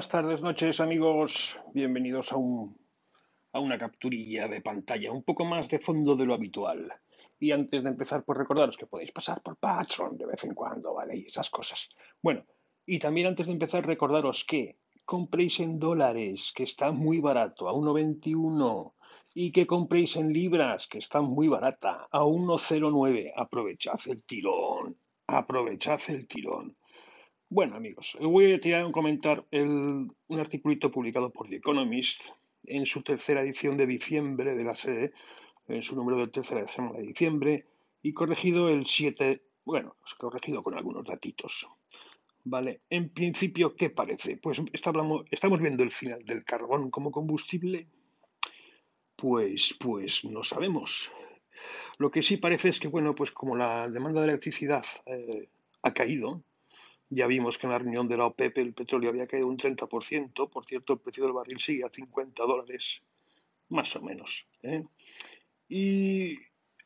buenas tardes, noches, amigos. Bienvenidos a, un, a una capturilla de pantalla, un poco más de fondo de lo habitual. Y antes de empezar, pues recordaros que podéis pasar por Patreon de vez en cuando, ¿vale? Y esas cosas. Bueno, y también antes de empezar, recordaros que compréis en dólares, que está muy barato, a 1,21. Y que compréis en libras, que está muy barata, a 1,09. Aprovechad el tirón. Aprovechad el tirón. Bueno, amigos, voy a tirar un comentar un articulito publicado por The Economist en su tercera edición de diciembre de la serie, en su número de tercera edición de diciembre, y corregido el 7, bueno, corregido con algunos datitos. Vale, en principio, ¿qué parece? Pues estamos, estamos viendo el final del carbón como combustible. Pues, pues no sabemos. Lo que sí parece es que, bueno, pues como la demanda de electricidad eh, ha caído, ya vimos que en la reunión de la OPEP el petróleo había caído un 30%, por cierto, el precio del barril sigue a 50 dólares, más o menos. ¿eh? Y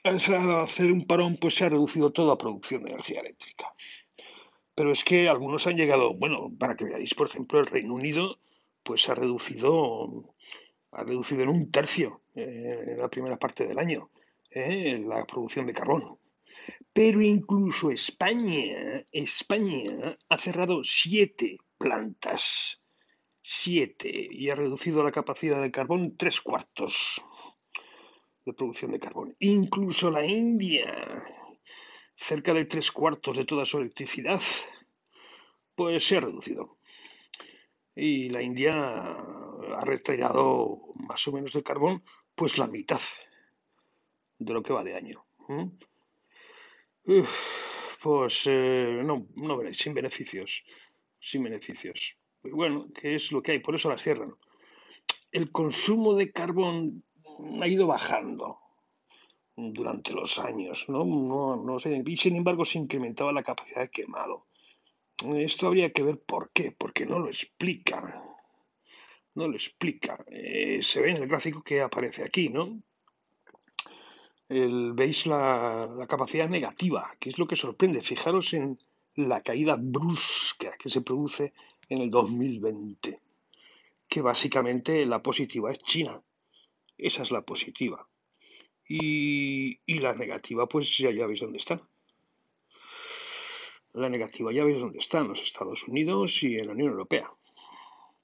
al hacer un parón, pues se ha reducido toda producción de energía eléctrica. Pero es que algunos han llegado, bueno, para que veáis, por ejemplo, el Reino Unido, pues ha reducido, ha reducido en un tercio eh, en la primera parte del año ¿eh? la producción de carbón. Pero incluso España, España ha cerrado siete plantas, siete, y ha reducido la capacidad de carbón tres cuartos de producción de carbón. Incluso la India, cerca de tres cuartos de toda su electricidad, pues se ha reducido. Y la India ha retirado más o menos de carbón, pues la mitad de lo que va de año pues eh, no, no veréis, sin beneficios, sin beneficios. bueno, ¿qué es lo que hay? Por eso las cierran. El consumo de carbón ha ido bajando durante los años, ¿no? Y sin embargo se incrementaba la capacidad de quemado. Esto habría que ver por qué, porque no lo explica. No lo explica. Eh, se ve en el gráfico que aparece aquí, ¿no? Veis la, capacidad negativa, que es lo que sorprende. Fijaros en la caída brusca que se produce en el 2020, que básicamente la positiva es China. Esa es la positiva. Y, la negativa, pues ya, ya veis dónde está. La negativa ya veis dónde está, en los Estados Unidos y en la Unión Europea,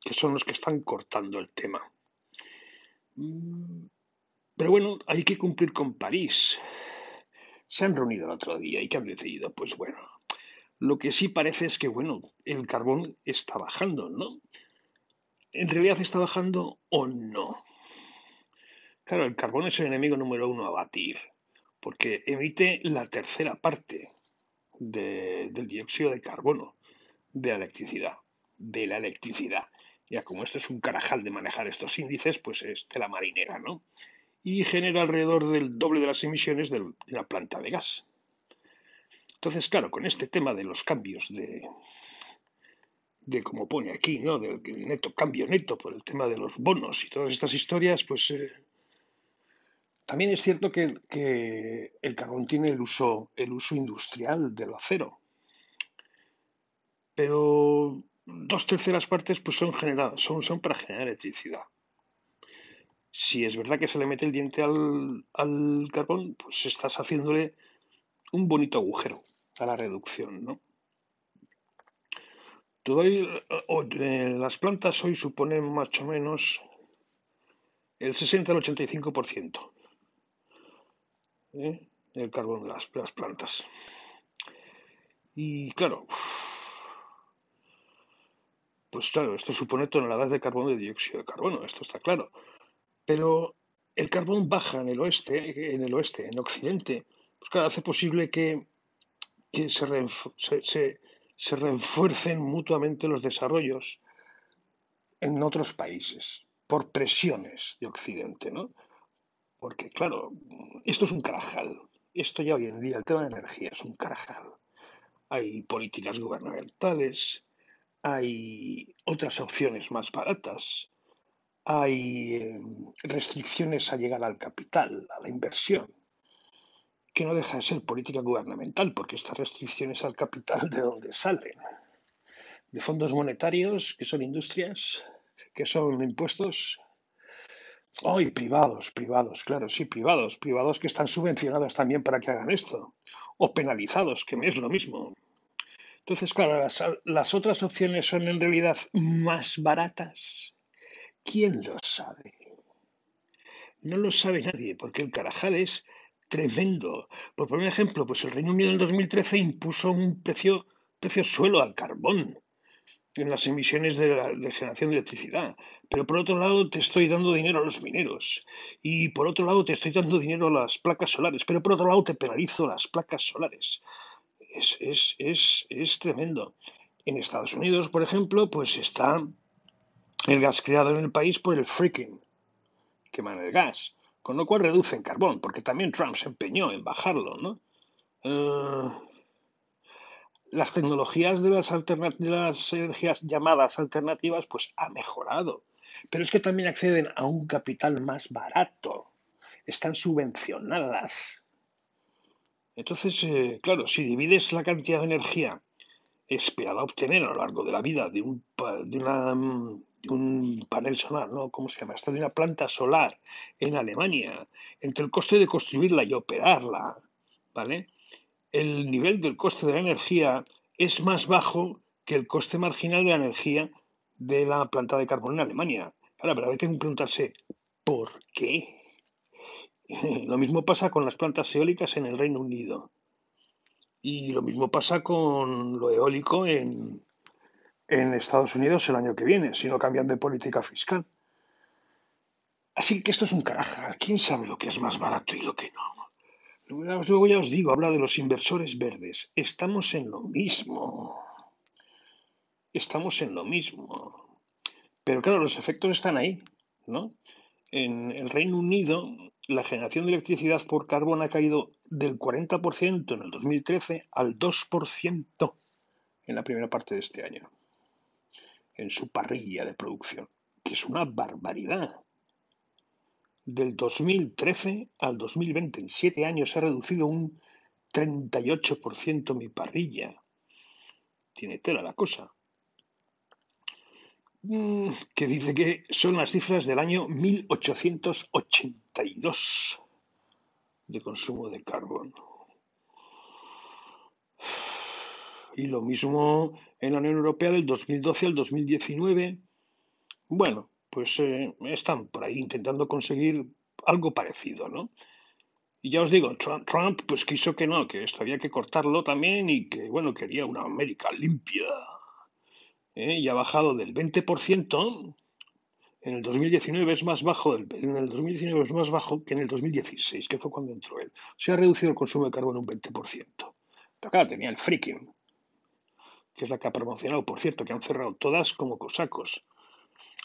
que son los que están cortando el tema. Pero bueno, hay que cumplir con París. Se han reunido el otro día y que han decidido, pues bueno, lo que sí parece es que, bueno, el carbón está bajando, ¿no? ¿En realidad está bajando o no? Claro, el carbón es el enemigo número uno a batir, porque emite la tercera parte del dióxido de carbono de la electricidad. De la electricidad. Ya como esto es un carajal de manejar estos índices, pues es de la marinera, ¿no? Y genera alrededor del doble de las emisiones de la planta de gas. Entonces, claro, con este tema de los cambios de, de como pone aquí, ¿no? Del neto, cambio neto por el tema de los bonos y todas estas historias, pues eh, también es cierto que, que, el carbón tiene el uso, el uso industrial del acero. Pero dos terceras partes pues son generadas, son, son para generar electricidad si es verdad que se le mete el diente al, carbón, pues estás haciéndole un bonito agujero a la reducción, ¿no? Eh, las plantas hoy suponen más o menos el 60 al 85% ¿eh? el carbón de las, plantas. Y claro, pues claro, esto supone toneladas de carbón de dióxido de carbono, esto está claro. Pero el carbón baja en el oeste, en el oeste, en Occidente, pues claro, hace posible que, se, refuercen mutuamente los desarrollos en otros países por presiones de Occidente, ¿no? Porque, claro, esto es un carajal. Esto ya hoy en día, el tema de energía es un carajal. Hay políticas gubernamentales, hay otras opciones más baratas, hay eh, restricciones a llegar al capital, a la inversión, que no deja de ser política gubernamental, porque estas restricciones al capital, ¿de dónde salen? de fondos monetarios, que son industrias, que son impuestos. Oh, y privados, privados, claro, sí, privados, privados que están subvencionados también para que hagan esto, o penalizados, que es lo mismo. Entonces, claro, las otras opciones son en realidad más baratas. ¿Quién lo sabe? No lo sabe nadie, porque el Carajal es tremendo. Por poner un ejemplo, pues el Reino Unido en el 2013 impuso un precio, precio suelo al carbón en las emisiones de, generación de electricidad. Pero por otro lado te estoy dando dinero a los mineros. Y por otro lado te estoy dando dinero a las placas solares. Pero por otro lado te penalizo las placas solares. Es, es, es, es tremendo. En Estados Unidos, por ejemplo, pues está el gas creado en el país por el freaking, queman el gas, con lo cual reducen carbón, porque también Trump se empeñó en bajarlo, ¿no? Uh, las tecnologías de las, de energías llamadas alternativas, pues ha mejorado. Pero es que también acceden a un capital más barato. Están subvencionadas. Entonces, eh, claro, si divides la cantidad de energía esperada obtener a lo largo de la vida de, un, de, una, de un panel solar, ¿no? ¿Cómo se llama? Esto de una planta solar en Alemania, entre el coste de construirla y operarla, ¿vale? el nivel del coste de la energía es más bajo que el coste marginal de la energía de la planta de carbón en Alemania. Ahora, pero hay que preguntarse, ¿por qué? Lo mismo pasa con las plantas eólicas en el Reino Unido. Y lo mismo pasa con lo eólico en, en Estados Unidos el año que viene, si no cambian de política fiscal. Así que esto es un caraja. ¿Quién sabe lo que es más barato y lo que no? Luego ya os digo, habla de los inversores verdes. Estamos en lo mismo. Estamos en lo mismo. Pero claro, los efectos están ahí, ¿no? En el Reino Unido, la generación de electricidad por carbón ha caído del 40% en el 2013 al 2% en la primera parte de este año, en su parrilla de producción, que es una barbaridad. Del 2013 al 2020, en siete años, ha reducido un 38% mi parrilla. Tiene tela la cosa. Mm, que dice que son las cifras del año 1882 de consumo de carbón. Y lo mismo en la Unión Europea del 2012 al 2019. Bueno, pues eh, están por ahí intentando conseguir algo parecido, ¿no? Y ya os digo, Trump, pues quiso que no, que esto había que cortarlo también y que, bueno, quería una América limpia. ¿eh? Y ha bajado del 20%, en el 2019 es más bajo, en el 2019 es más bajo que en el 2016, que fue cuando entró él. Se ha reducido el consumo de carbono un 20%. Pero claro, tenía el freaking, que es la que ha promocionado, por cierto, que han cerrado todas como cosacos.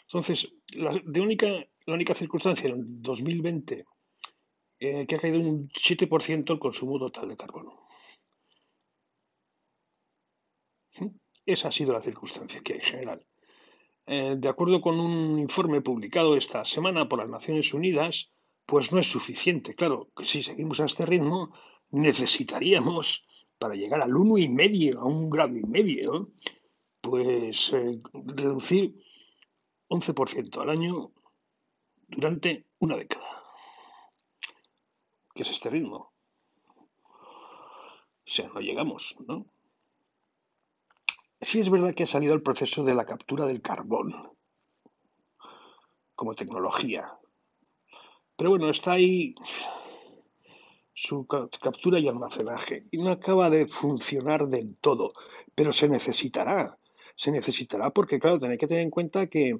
Entonces, la, de única, la única circunstancia en el 2020 eh, que ha caído un 7% el consumo total de carbono. Esa ha sido la circunstancia que hay en general. Eh, de acuerdo con un informe publicado esta semana por las Naciones Unidas, pues no es suficiente. Claro, que si seguimos a este ritmo, necesitaríamos, para llegar al uno y medio, a un grado y medio, pues eh, reducir 11% al año durante una década. ¿Qué es este ritmo? O sea, no llegamos, ¿no? Sí es verdad que ha salido el proceso de la captura del carbón como tecnología. Pero bueno, está ahí su captura y almacenaje. Y no acaba de funcionar del todo. Pero se necesitará. Se necesitará porque, claro, tenéis que tener en cuenta que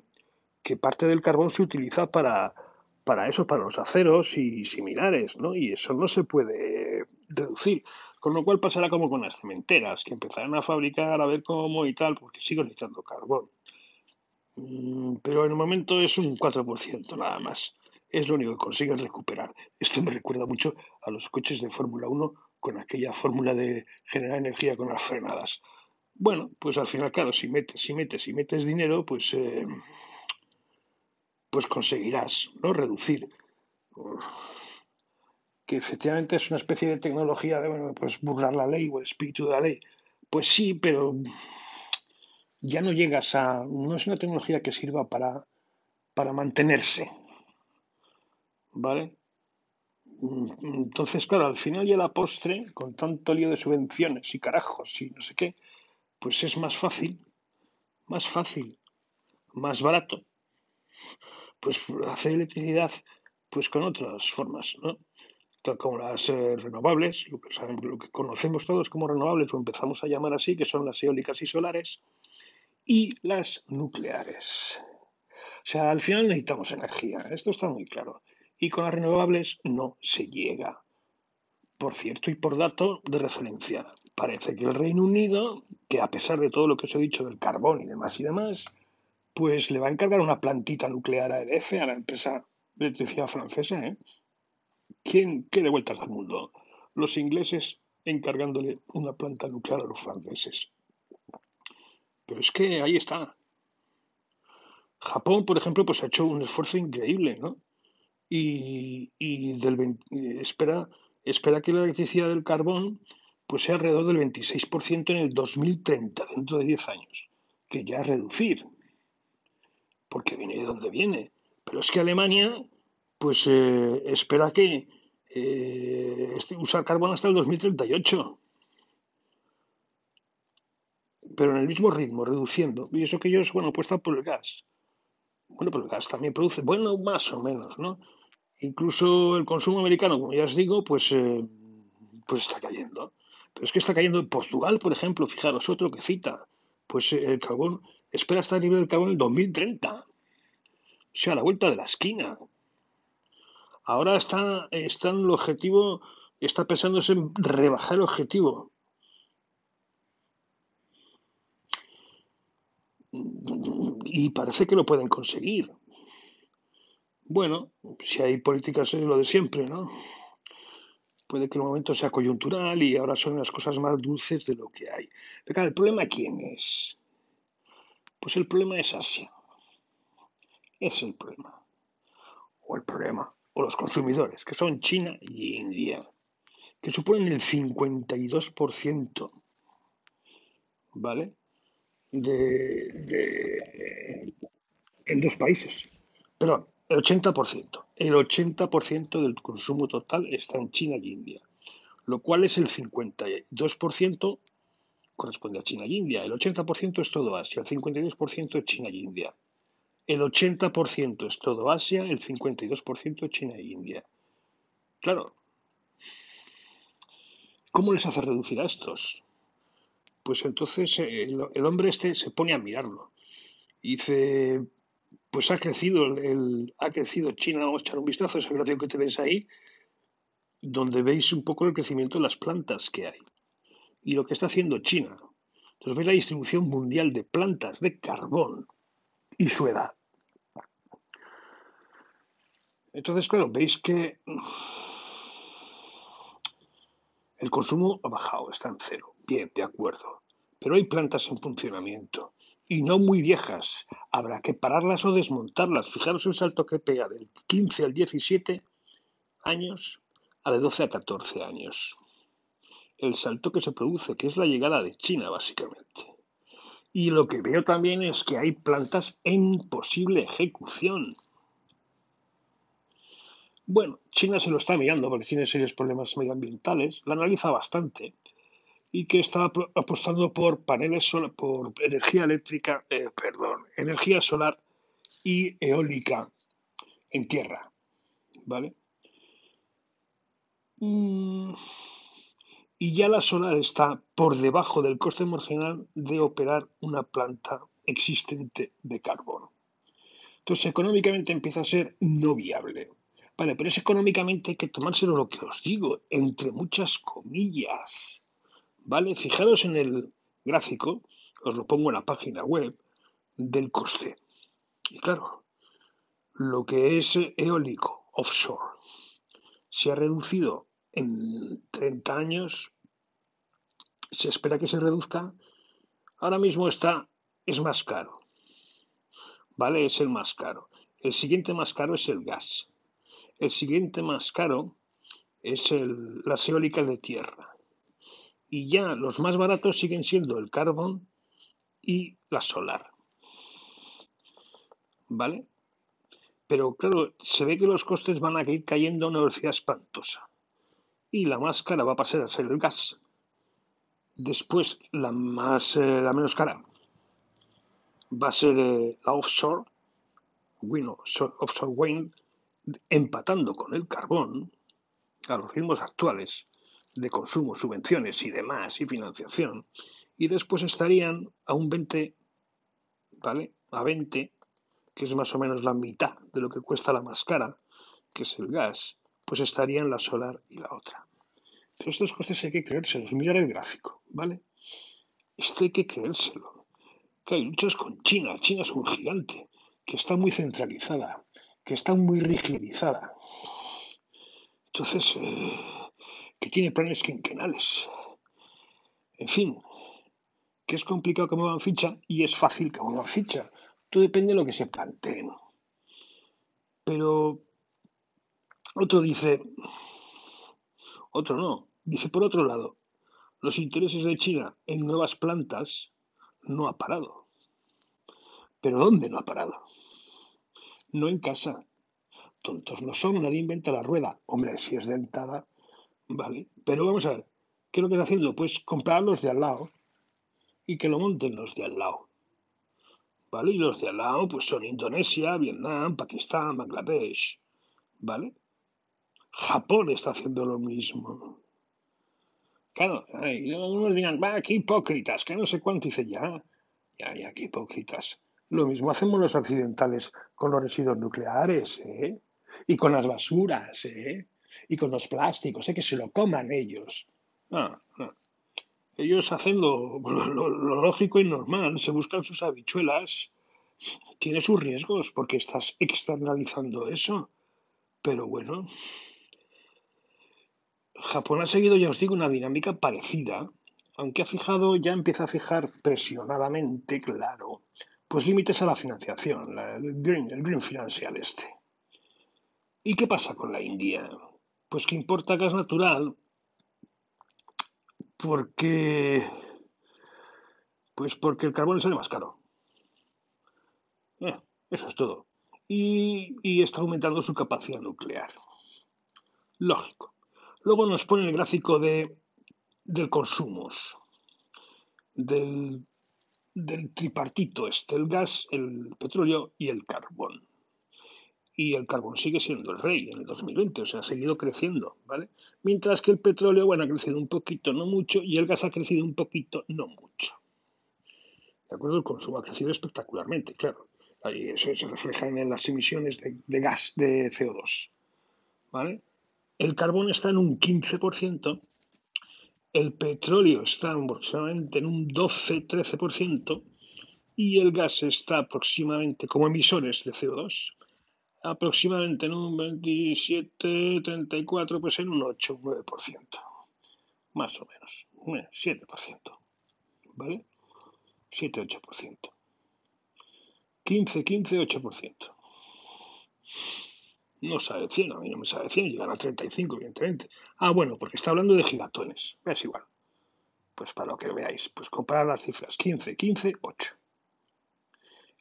que parte del carbón se utiliza para, para eso, para los aceros y similares, ¿no? Y eso no se puede reducir. Con lo cual pasará como con las cementeras, que empezarán a fabricar a ver cómo y tal, porque siguen necesitando carbón. Mm, pero en el momento es un 4% nada más. Es lo único que consiguen recuperar. Esto me recuerda mucho a los coches de Fórmula 1 con aquella fórmula de generar energía con las frenadas. Bueno, pues al final, claro, si metes, si metes, si metes dinero, pues eh, pues conseguirás ¿no? reducir. Que efectivamente es una especie de tecnología de, bueno, pues burlar la ley o el espíritu de la ley. Pues sí, pero ya no llegas a, no es una tecnología que sirva para, para mantenerse, ¿vale? Entonces, claro, al final y a la postre, con tanto lío de subvenciones y carajos y no sé qué, pues es más fácil, más fácil, más barato, pues hacer electricidad pues con otras formas, ¿no? como las eh, renovables, lo que conocemos todos como renovables, o empezamos a llamar así, que son las eólicas y solares, y las nucleares. O sea, al final necesitamos energía, esto está muy claro. Y con las renovables no se llega. Por cierto y por dato de referencia, parece que el Reino Unido, que a pesar de todo lo que os he dicho del carbón y demás y demás, pues le va a encargar una plantita nuclear a EDF, a la empresa de electricidad francesa, ¿eh? ¿Quién quiere vueltas al mundo? Los ingleses encargándole una planta nuclear a los franceses. Pero es que ahí está. Japón, por ejemplo, pues ha hecho un esfuerzo increíble, ¿no? Y, del, espera, espera que la electricidad del carbón pues sea alrededor del 26% en el 2030, dentro de 10 años, que ya es reducir, porque viene de donde viene. Pero es que Alemania pues eh, espera que eh, este, usar carbón hasta el 2038. Pero en el mismo ritmo, reduciendo. Y eso que ellos, bueno, apuestan por el gas. Bueno, pero el gas también produce, bueno, más o menos, ¿no? Incluso el consumo americano, como ya os digo, pues, eh, pues está cayendo. Pero es que está cayendo en Portugal, por ejemplo, fijaros, otro que cita. Pues el carbón, espera estar a nivel del carbón en el 2030. O sea, a la vuelta de la esquina. Ahora está, está en el objetivo, está pensándose en rebajar el objetivo. Y parece que lo pueden conseguir. Bueno, si hay políticas es lo de siempre, ¿no? Puede que el momento sea coyuntural y ahora son las cosas más dulces de lo que hay. Pero claro, ¿el problema quién es? Pues el problema es Asia. Es el problema. O el problema o los consumidores, que son China y India, que suponen el 52%, ¿vale? De, en dos países. Perdón, el 80%. El 80% del consumo total está en China y India, lo cual es el 52% corresponde a China y India. El 80% es todo Asia, el 52% es China y India. El 80% es todo Asia, el 52% China e India. Claro. ¿Cómo les hace reducir a estos? Pues entonces eh, el, hombre este se pone a mirarlo. Dice, pues ha crecido, el, ha crecido China, vamos a echar un vistazo a esa grabación que tenéis ahí, donde veis un poco el crecimiento de las plantas que hay. Y lo que está haciendo China. Entonces veis la distribución mundial de plantas de carbón y su edad. Entonces, claro, veis que el consumo ha bajado, está en cero. Bien, de acuerdo. Pero hay plantas en funcionamiento y no muy viejas. Habrá que pararlas o desmontarlas. Fijaros el salto que pega del 15 al 17 años a de 12 a 14 años. El salto que se produce, que es la llegada de China, básicamente. Y lo que veo también es que hay plantas en posible ejecución. Bueno, China se lo está mirando porque tiene serios problemas medioambientales, la analiza bastante y que está apostando por paneles solar, por energía eléctrica, eh, perdón, energía solar y eólica en tierra, ¿vale? Mm, y ya la solar está por debajo del coste marginal de operar una planta existente de carbón. Entonces, económicamente empieza a ser no viable. Vale, pero es económicamente hay que tomárselo lo que os digo, entre muchas comillas. ¿Vale? Fijaros en el gráfico, os lo pongo en la página web, del coste. Y claro, lo que es eólico offshore se ha reducido en 30 años, se espera que se reduzca, ahora mismo está, es más caro. ¿Vale? Es el más caro. El siguiente más caro es el gas. El siguiente más caro es las eólicas de tierra. Y ya los más baratos siguen siendo el carbón y la solar. ¿Vale? Pero claro, se ve que los costes van a ir cayendo a una velocidad espantosa. Y la más cara va a pasar a ser el gas. Después, la, más, eh, la menos cara va a ser eh, la offshore, offshore wind, empatando con el carbón a los ritmos actuales de consumo, subvenciones y demás, y financiación, y después estarían a un 20, ¿vale? A 20, que es más o menos la mitad de lo que cuesta la más cara, que es el gas, pues estarían la solar y la otra. Pero estos costes hay que creérselos, mirar el gráfico, ¿vale? Esto hay que creérselo. Que hay luchas con China, China es un gigante, que está muy centralizada, que está muy rigidizada. Entonces, eh, que tiene planes quinquenales. En fin, que es complicado que muevan ficha y es fácil que muevan ficha. Todo depende de lo que se planteen. Pero otro dice, otro no, dice por otro lado, los intereses de China en nuevas plantas no ha parado. ¿Pero dónde no ha parado? No en casa. Tontos no son, nadie inventa la rueda. Hombre, si es dentada, vale. Pero vamos a ver, ¿qué es lo que está haciendo? Pues comprar los de al lado y que lo monten los de al lado. ¿Vale? Y los de al lado pues son Indonesia, Vietnam, Pakistán, Bangladesh. ¿Vale? Japón está haciendo lo mismo. Claro, algunos digan, va, qué hipócritas, que no sé cuánto hice ya. Ya, ya, qué hipócritas. Lo mismo hacemos los occidentales con los residuos nucleares, ¿eh? Y con las basuras, ¿eh? Y con los plásticos, ¿eh? Que se lo coman ellos. No, no. Ellos hacen lo, lógico y normal, se buscan sus habichuelas. Tiene sus riesgos porque estás externalizando eso. Pero bueno, Japón ha seguido, ya os digo, una dinámica parecida, aunque ha fijado, ya empieza a fijar presionadamente, claro, pues límites a la financiación, el, green, el green financial este. ¿Y qué pasa con la India? Pues que importa gas natural porque pues porque el carbón sale más caro. Eh, eso es todo. Y, y, está aumentando su capacidad nuclear. Lógico. Luego nos pone el gráfico de, del consumos, del, del tripartito este, el gas, el petróleo y el carbón y el carbón sigue siendo el rey en el 2020, o sea, ha seguido creciendo, ¿vale? Mientras que el petróleo, bueno, ha crecido un poquito, no mucho, y el gas ha crecido un poquito, no mucho. ¿De acuerdo? El consumo ha crecido espectacularmente, claro. Ahí eso se refleja en las emisiones de, de gas, de CO2, ¿vale? El carbón está en un 15%, el petróleo está aproximadamente en un 12-13%, y el gas está aproximadamente como emisores de CO2 aproximadamente en un 27, 34, pues en un 8, 9%. Más o menos. 7%. ¿Vale? 7, 8%. 15, 15, 8%. No sabe 100, a mí no me sabe 100, llegan a 35, evidentemente. Ah, bueno, porque está hablando de gigatones. Es igual. Pues para lo que veáis, pues comparar las cifras. 15, 15, 8.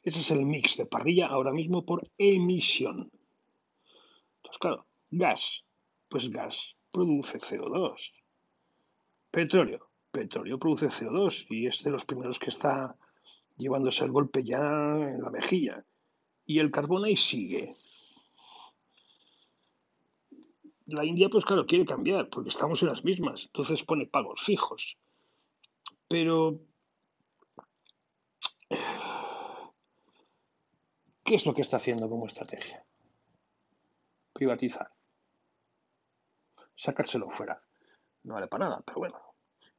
Ese es el mix de parrilla ahora mismo por emisión. Entonces, claro, gas, pues gas produce CO2. Petróleo, petróleo produce CO2 y es de los primeros que está llevándose el golpe ya en la mejilla. Y el carbón ahí sigue. La India, pues claro, quiere cambiar porque estamos en las mismas, entonces pone pagos fijos. Pero ¿Qué es lo que está haciendo como estrategia? Privatizar. Sacárselo fuera. No vale para nada, pero bueno.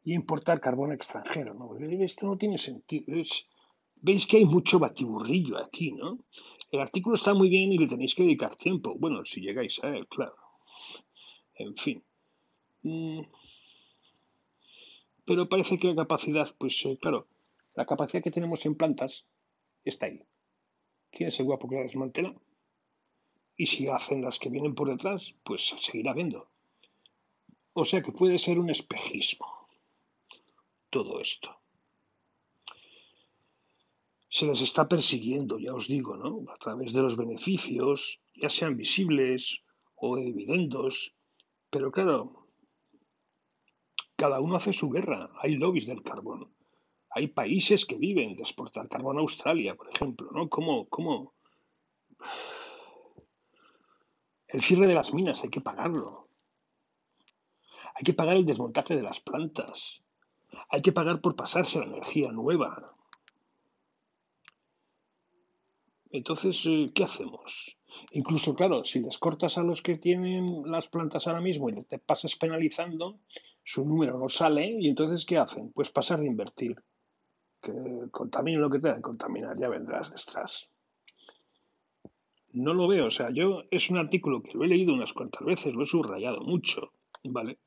Y importar carbón extranjero, ¿no? Esto no tiene sentido. Veis que hay mucho batiburrillo aquí, ¿no? El artículo está muy bien y le tenéis que dedicar tiempo. Bueno, si llegáis a él, claro. En fin. Mm. Pero parece que la capacidad, pues eh, claro, la capacidad que tenemos en plantas está ahí. ¿Quién es el que la desmantela? Y si hacen las que vienen por detrás, pues seguirá viendo. O sea que puede ser un espejismo todo esto. se les está persiguiendo, ya os digo, ¿no? A través de los beneficios, ya sean visibles o evidentos. Pero claro, cada uno hace su guerra. Hay lobbies del carbón. Hay países que viven de exportar carbón a Australia, por ejemplo, ¿no? ¿Cómo, cómo? El cierre de las minas hay que pagarlo. Hay que pagar el desmontaje de las plantas. Hay que pagar por pasarse la energía nueva. Entonces, eh, ¿qué hacemos? Incluso, claro, si les cortas a los que tienen las plantas ahora mismo y te pasas penalizando, su número no sale y entonces, ¿qué hacen? Pues pasar de invertir. Que contaminen lo que tengan que contaminar, ya vendrás detrás. No lo veo, o sea, yo es un artículo que lo he leído unas cuantas veces, lo he subrayado mucho, ¿vale?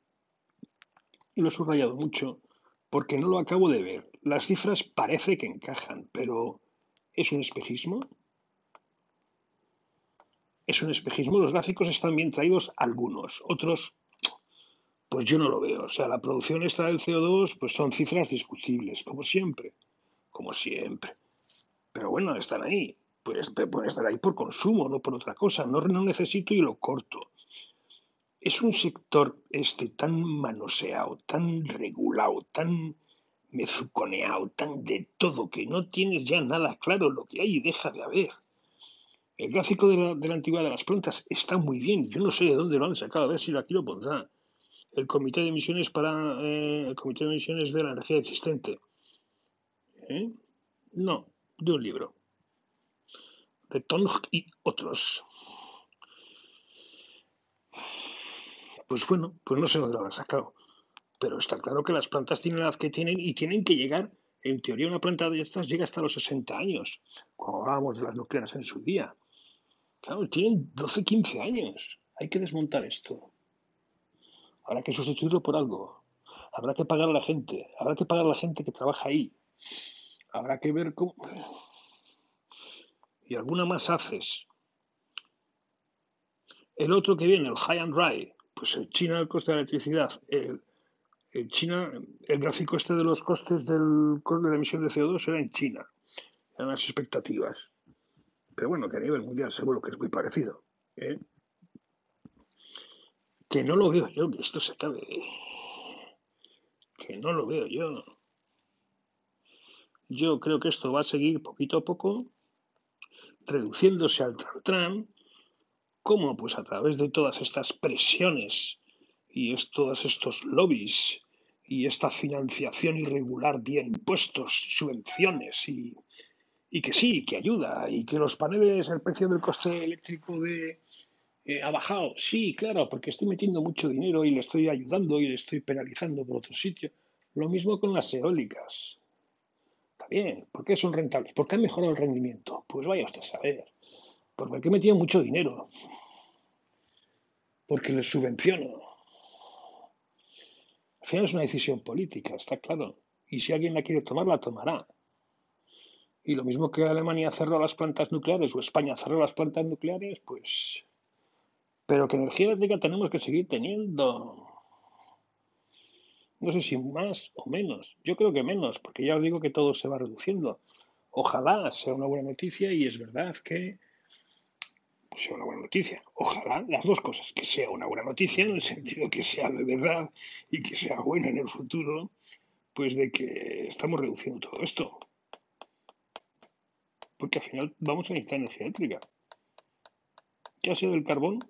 Lo he subrayado mucho porque no lo acabo de ver. Las cifras parece que encajan, pero ¿es un espejismo? Es un espejismo. Los gráficos están bien traídos algunos, otros pues yo no lo veo. O sea, la producción extra del CO2 pues son cifras discutibles, como siempre, como siempre. Pero bueno, están ahí. Pues pueden estar ahí por consumo, no por otra cosa. No, necesito y lo corto. Es un sector este tan manoseado, tan regulado, tan mezuconeado, tan de todo, que no tienes ya nada claro lo que hay y deja de haber. El gráfico de la, de antigüedad de las plantas está muy bien. Yo no sé de dónde lo han sacado, a ver si aquí lo pondrá. El comité de emisiones para eh, el comité de emisiones de la energía existente. ¿Eh? No, de un libro. De Tong y otros. Pues bueno, pues no sé dónde lo han sacado. Pero está claro que las plantas tienen la edad que tienen y tienen que llegar, en teoría una planta de estas llega hasta los 60 años, como hablábamos de las nucleares en su día. Claro, tienen 12, 15 años. Hay que desmontar esto. Habrá que sustituirlo por algo. Habrá que pagar a la gente. Habrá que pagar a la gente que trabaja ahí. Habrá que ver cómo... Y alguna más haces. El otro que viene, el High and Dry, pues en China el coste de la electricidad, el, China, el gráfico este de los costes del, de la emisión de CO2 era en China, eran las expectativas. Pero bueno, que a nivel mundial seguro que es muy parecido. ¿eh? Que no lo veo yo, que esto se acabe. Que no lo veo yo. Yo creo que esto va a seguir poquito a poco, reduciéndose al tran ¿Cómo? Pues a través de todas estas presiones y es, todos estos lobbies y esta financiación irregular vía impuestos, subvenciones y, y, que sí, que ayuda y que los paneles, el precio del coste eléctrico de, eh, ha bajado. Sí, claro, porque estoy metiendo mucho dinero y le estoy ayudando y le estoy penalizando por otro sitio. Lo mismo con las eólicas. Bien, ¿por qué son rentables? ¿Por qué ha mejorado el rendimiento? Pues vaya usted a saber. Porque he metido mucho dinero. Porque les subvenciono. Al final es una decisión política, está claro. Y si alguien la quiere tomar, la tomará. Y lo mismo que Alemania cerró las plantas nucleares o España cerró las plantas nucleares, pues... Pero que energía eléctrica tenemos que seguir teniendo. No sé si más o menos. Yo creo que menos, porque ya os digo que todo se va reduciendo. Ojalá sea una buena noticia y es verdad que sea una buena noticia. Ojalá las dos cosas, que sea una buena noticia en el sentido que sea de verdad y que sea buena en el futuro, pues de que estamos reduciendo todo esto. Porque al final vamos a necesitar energía eléctrica. ¿Qué ha sido el carbón?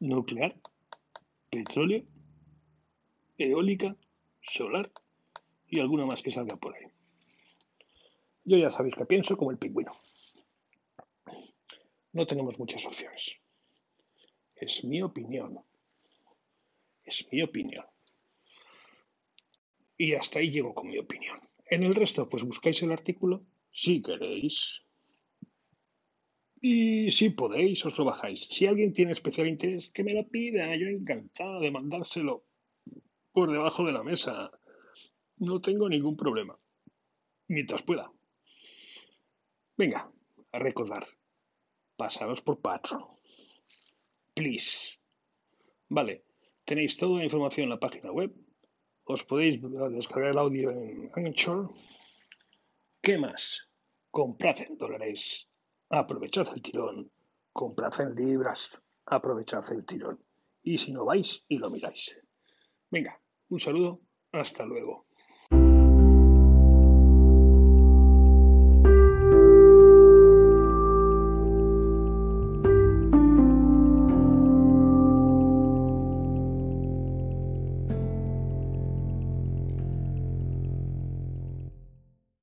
Nuclear, petróleo, eólica, solar y alguna más que salga por ahí. Yo ya sabéis que pienso como el pingüino no tenemos muchas opciones. Es mi opinión. Es mi opinión. Y hasta ahí llego con mi opinión. En el resto, pues buscáis el artículo si queréis. Y si podéis, os lo bajáis. Si alguien tiene especial interés, que me lo pida. Yo encantado de mandárselo por debajo de la mesa. No tengo ningún problema. Mientras pueda. Venga, a recordar pasaros por Patreon. Please. Vale, tenéis toda la información en la página web. Os podéis descargar el audio en Anchor. ¿Qué más? comprad en dólares, aprovechad el tirón, comprad en libras, aprovechad el tirón. Y si no vais y lo miráis. Venga, un saludo, hasta luego.